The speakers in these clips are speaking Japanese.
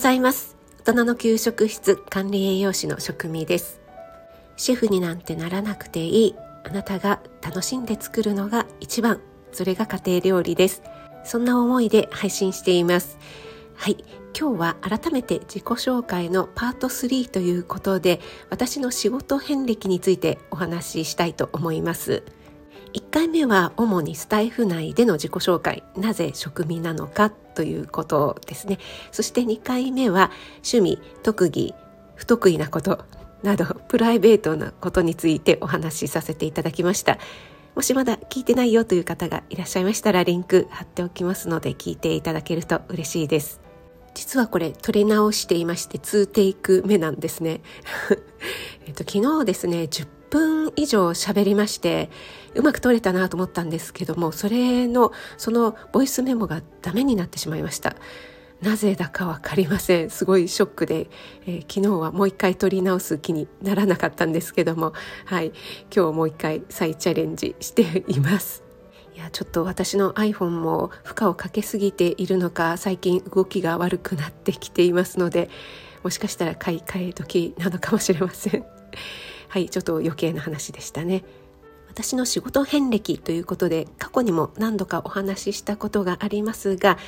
ざいます。大人の給食室管理栄養士の職味です。シェフになんてならなくていい。あなたが楽しんで作るのが一番。それが家庭料理です。そんな思いで配信しています。はい。今日は改めて自己紹介のパート3ということで私の仕事遍歴についてお話ししたいと思います。1回目は主にスタイフ内での自己紹介なぜ職味なのかということですね。そして2回目は趣味特技不得意なことなどプライベートなことについてお話しさせていただきました。もしまだ聞いてないよという方がいらっしゃいましたらリンク貼っておきますので聞いていただけると嬉しいです。実はこれ撮り直していまして2テイク目なんですね。えっと昨日ですね10分以上喋りましてうまく撮れたなと思ったんですけどもそれのそのボイスメモがダメになってしまいました。なぜだか分かりません。すごいショックで、えー、昨日はもう一回撮り直す気にならなかったんですけどもはい。今日もう一回再チャレンジしています。いやちょっと私の iPhone も負荷をかけすぎているのか最近動きが悪くなってきていますのでもしかしたら買い替え時なのかもしれません。はいちょっと余計な話でしたね私の仕事遍歴ということで過去にも何度かお話ししたことがありますが、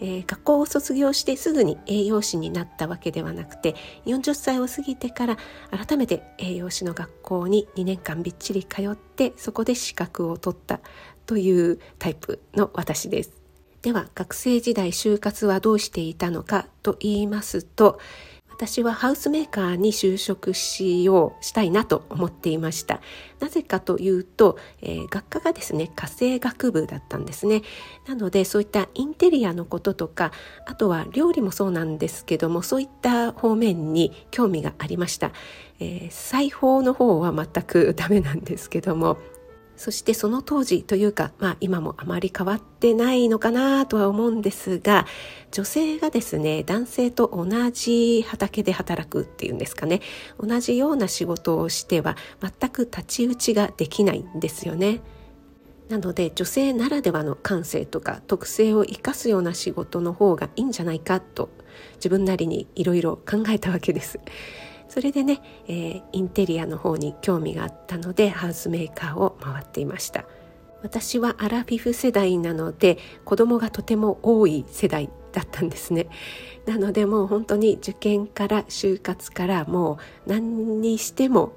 えー、学校を卒業してすぐに栄養士になったわけではなくて40歳を過ぎてから改めて栄養士の学校に2年間びっちり通ってそこで資格を取ったというタイプの私です。では学生時代就活はどうしていたのかと言いますと私はハウスメーカーに就職しようしたいなと思っていました。なぜかというと、えー、学科がですね家政学部だったんですね。なのでそういったインテリアのこととかあとは料理もそうなんですけどもそういった方面に興味がありました、えー、裁縫の方は全くダメなんですけどもそしてその当時というか、まあ、今もあまり変わってないのかなとは思うんですが女性がですね男性と同じ畑で働くっていうんですかね同じような仕事をしては全く太刀打ちができないんですよね。なので女性ならではの感性とか特性を生かすような仕事の方がいいんじゃないかと自分なりにいろいろ考えたわけです。それでね、えー、インテリアの方に興味があったのでハウスメーカーを回っていました。私はアラフィフ世代なので子供がとても多い世代だったんですね。なのでもう本当に受験から就活からもう何にしても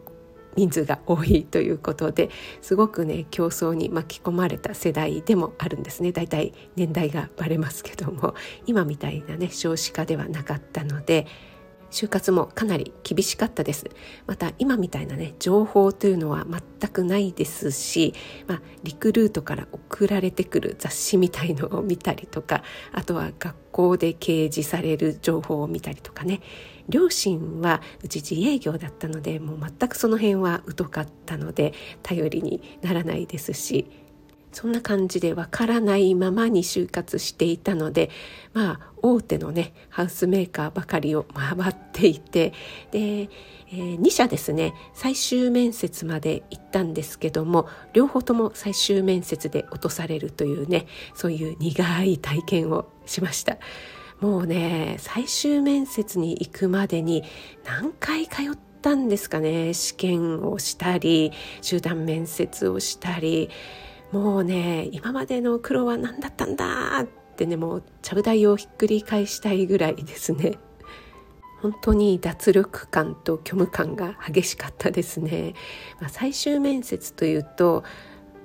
人数が多いということですごくね競争に巻き込まれた世代でもあるんですね。だいたい年代がバレますけども今みたいなね少子化ではなかったので就活もかなり厳しかったです。また今みたいなね情報というのは全くないですし、まあ、リクルートから送られてくる雑誌みたいのを見たりとかあとは学校で掲示される情報を見たりとかね。両親はうち自営業だったのでもう全くその辺は疎かったので頼りにならないですしそんな感じでわからないままに就活していたのでまあ大手のねハウスメーカーばかりを回っていてで、えー、2社ですね最終面接まで行ったんですけども両方とも最終面接で落とされるというねそういう苦い体験をしました。もうね最終面接に行くまでに何回通ったんですかね試験をしたり集団面接をしたりもうね今までの苦労は何だったんだってねもうちゃぶ台をひっくり返したいぐらいですね。本当に脱力感と虚無感が激しかったですね、まあ、最終面接というと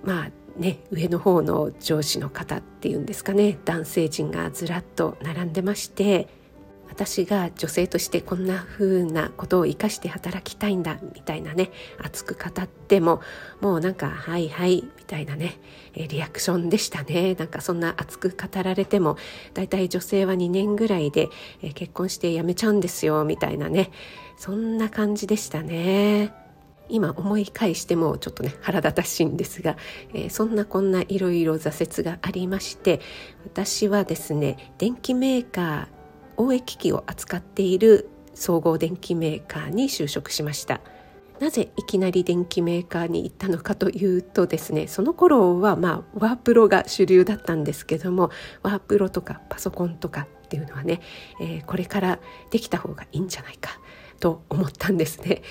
まあね上の方の上司の方っていうんですかね男性陣がずらっと並んでまして私が女性としてこんな風なことを生かして働きたいんだみたいなね熱く語ってももうなんか「はいはい」みたいなねリアクションでしたねなんかそんな熱く語られても大体女性は2年ぐらいで結婚して辞めちゃうんですよみたいなねそんな感じでしたね。今思い返してもちょっとね腹立たしいんですが、えー、そんなこんないろいろ挫折がありまして私はですね電気メーカー OA 機器を扱っている総合電機メーカーに就職しましたなぜいきなり電機メーカーに行ったのかというとですねその頃はまあワープロが主流だったんですけどもワープロとかパソコンとかっていうのはね、えー、これからできた方がいいんじゃないかと思ったんですね。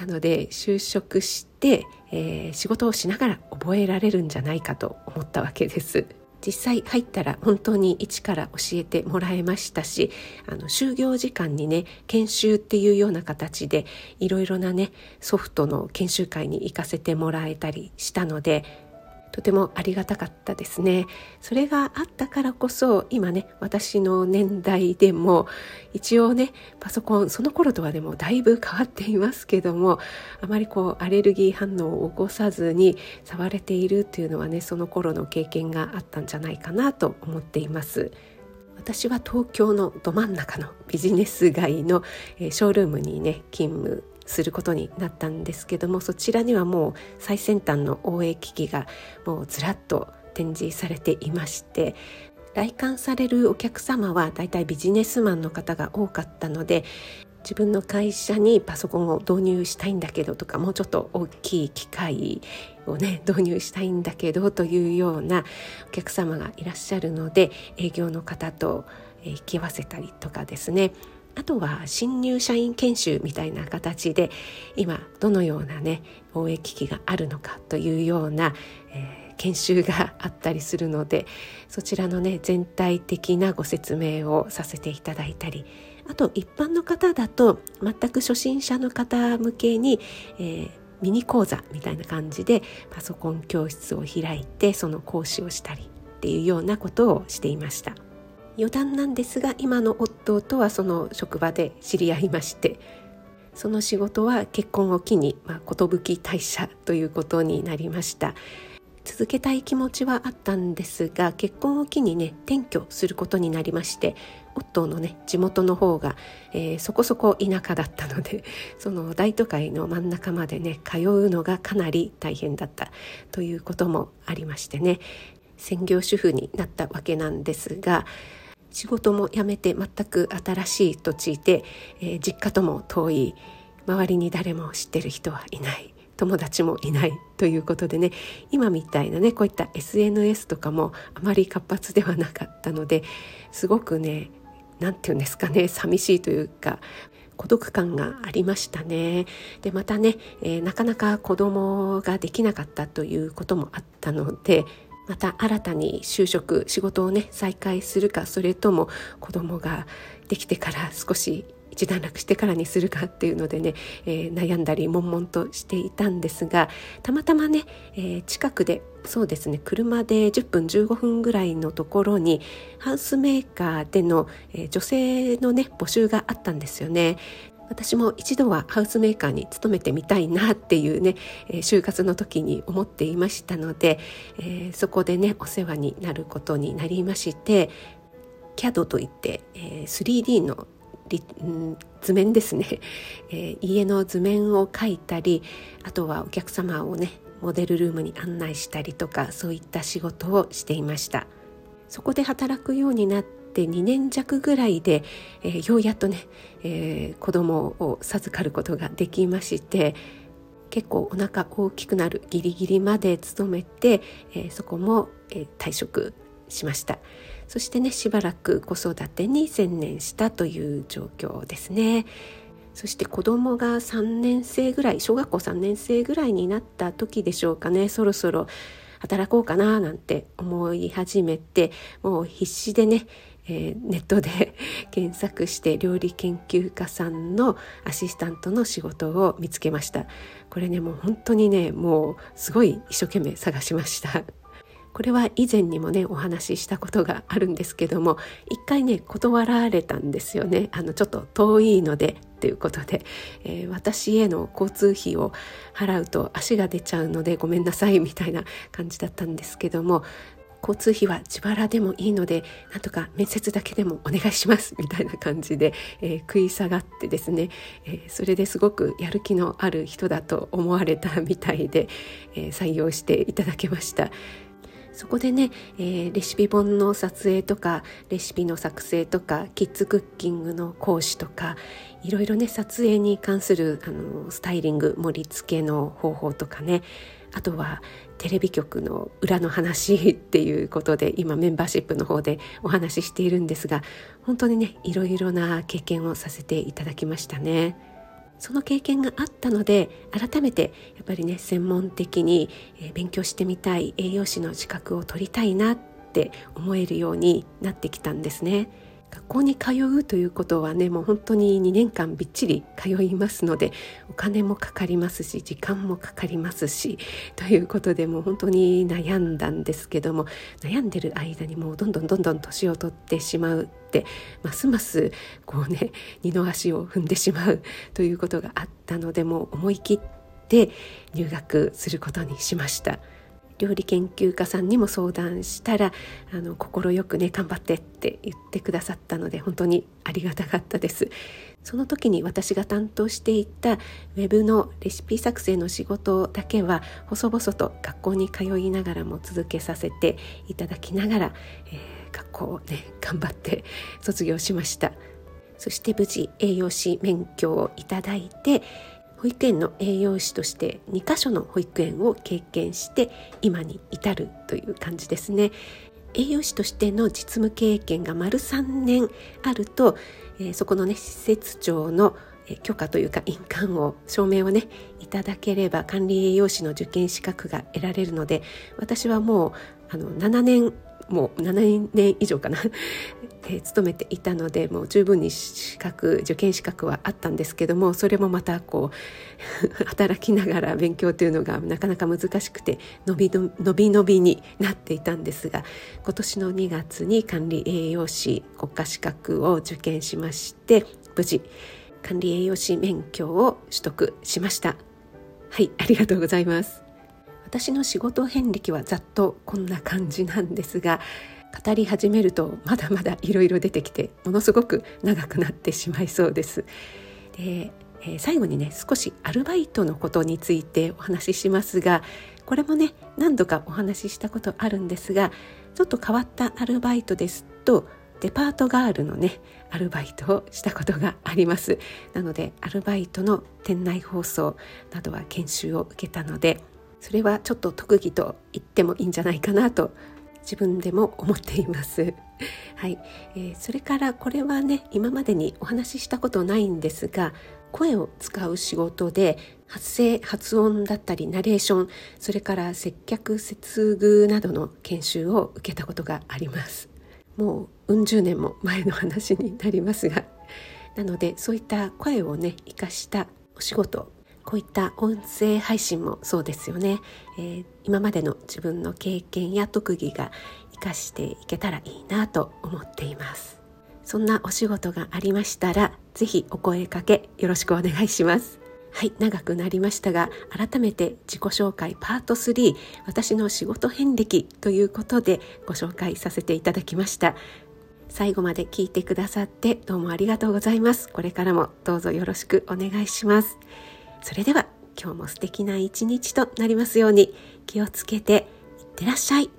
なので就職して、えー、仕事をしながら覚えられるんじゃないかと思ったわけです。実際入ったら本当に一から教えてもらえましたしあの就業時間にね研修っていうような形でいろいろなねソフトの研修会に行かせてもらえたりしたのでとてもありがたかったですねそれがあったからこそ今ね私の年代でも一応ねパソコンその頃とはでもだいぶ変わっていますけどもあまりこうアレルギー反応を起こさずに触れているっていうのはねその頃の経験があったんじゃないかなと思っています。私は東京のど真ん中のビジネス街の、ショールームにね勤務することになったんですけどもそちらにはもう最先端の応援機器がもうずらっと展示されていまして来館されるお客様はだいたいビジネスマンの方が多かったので自分の会社にパソコンを導入したいんだけどとかもうちょっと大きい機械をね導入したいんだけどというようなお客様がいらっしゃるので営業の方と引き合わせたりとかですね。あとは新入社員研修みたいな形で今どのようなね応援機があるのかというような、えー、研修があったりするのでそちらのね全体的なご説明をさせていただいたりあと一般の方だと全く初心者の方向けに、えー、ミニ講座みたいな感じでパソコン教室を開いてその講師をしたりっていうようなことをしていました。余談なんですが今の夫とはその職場で知り合いましてその仕事は結婚を機に、まあ、退社ということになりました。続けたい気持ちはあったんですが結婚を機にね転居することになりまして夫のね地元の方が、えー、そこそこ田舎だったので その大都会の真ん中までね通うのがかなり大変だった。ということもありましてね。専業主婦になったわけなんですが仕事も辞めて全く新しい土地で、えー、実家とも遠い周りに誰も知ってる人はいない友達もいないということでね今みたいなねこういった SNS とかもあまり活発ではなかったのですごくね何て言うんですかね寂しいというか孤独感がありましたね。でまたね、えー、なかなか子供ができなかったということもあったのでまた新たに就職仕事をね再開するかそれとも子供ができてから少し一段落してからにするかっていうのでね、えー、悩んだり悶々としていたんですがたまたまね、えー、近くでそうですね車で10分15分ぐらいのところにハウスメーカーでの、えー、女性のね募集があったんですよね。私も一度はハウスメーカーに勤めてみたいなっていうね、え、就活の時に思っていましたので、え、そこでねお世話になることになりまして CAD といって、え、3D の図面ですね、え、家の図面を描いたりあとはお客様をねモデルルームに案内したりとかそういった仕事をしていました。そこで働くようになってって2年弱ぐらいで、えー、ようやっとね、えー、子供を授かることができまして結構お腹大きくなるギリギリまで勤めて、えー、そこも、え退職しました。そしてねしばらく子育てに専念したという状況ですね。そして子供が3年生ぐらい小学校3年生ぐらいになった時でしょうかね。そろそろ働こうかななんて思い始めてもう必死でね、えー、ネットで検索して料理研究家さんのアシスタントの仕事を見つけました。これねもう本当にねもうすごい一生懸命探しました。これは以前にもねお話ししたことがあるんですけども一回ね断られたんですよね。あのちょっと遠いのでということで、えー、私への交通費を払うと足が出ちゃうのでごめんなさいみたいな感じだったんですけども交通費は自腹でもいいのでなんとか面接だけでもお願いしますみたいな感じで、えー、食い下がってですね、えー、それですごくやる気のある人だと思われたみたいで、えー、採用していただけました。そこでね、え、レシピ本の撮影とかレシピの作成とかキッズクッキングの講師とかいろいろね撮影に関するあのスタイリング盛り付けの方法とかねあとはテレビ局の裏の話っていうことで今メンバーシップの方でお話ししているんですが本当にねいろいろな経験をさせていただきましたね。その経験があったので改めてやっぱりね専門的に勉強してみたい栄養士の資格を取りたいなって思えるようになってきたんですね。学校に通うということはねもう本当に2年間びっちり通いますのでお金もかかりますし時間もかかりますしということでもう本当に悩んだんですけども悩んでる間にもうどんどんどんどん年を取ってしまうってますますこうね二の足を踏んでしまうということがあったのでもう思い切って入学することにしました。料理研究家さんにも相談したら快くね頑張ってって言ってくださったので本当にありがたかったです。その時に私が担当していたウェブのレシピ作成の仕事だけは細々と学校に通いながらも続けさせていただきながら、えー、学校をね頑張って卒業しました。そして無事栄養士免許をいただいて保育園の栄養士として2カ所の保育園を経験して今に至るという感じですね。栄養士としての実務経験が丸3年あると、えー、そこのね施設長の許可というか印鑑を証明をねいただければ管理栄養士の受験資格が得られるので私はもうあの7年もう7年以上かなえ勤めていたのでもう十分に資格受験資格はあったんですけどもそれもまたこう 働きながら勉強というのがなかなか難しくて伸び伸び伸びになっていたんですが今年の2月に管理栄養士国家資格を受験しまして無事管理栄養士免許を取得しました。はいありがとうございます。私の仕事遍歴はざっとこんな感じなんですが語り始めるとまだまだいろいろ出てきてものすごく長くなってしまいそうです。でえ、最後にね少しアルバイトのことについてお話ししますがこれもね何度かお話ししたことあるんですがちょっと変わったアルバイトですとデパートガールのねアルバイトをしたことがありますなのでアルバイトの店内放送などは研修を受けたのでそれはちょっと特技と言ってもいいんじゃないかなと自分でも思っています。はい、えー、それからこれはね今までにお話ししたことないんですが声を使う仕事で発声発音だったりナレーションそれから接客接遇などの研修を受けたことがありますもううん十年も前の話になりますがなのでそういった声をね生かしたお仕事こういった音声配信もそうですよね、えー、今までの自分の経験や特技が生かしていけたらいいなと思っています。そんなお仕事がありましたらぜひお声かけよろしくお願いします。はい長くなりましたが改めて自己紹介パート3私の仕事遍歴ということでご紹介させていただきました。最後まで聞いてくださってどうもありがとうございます。これからもどうぞよろしくお願いします。それでは今日も素敵な一日となりますように気をつけていってらっしゃい。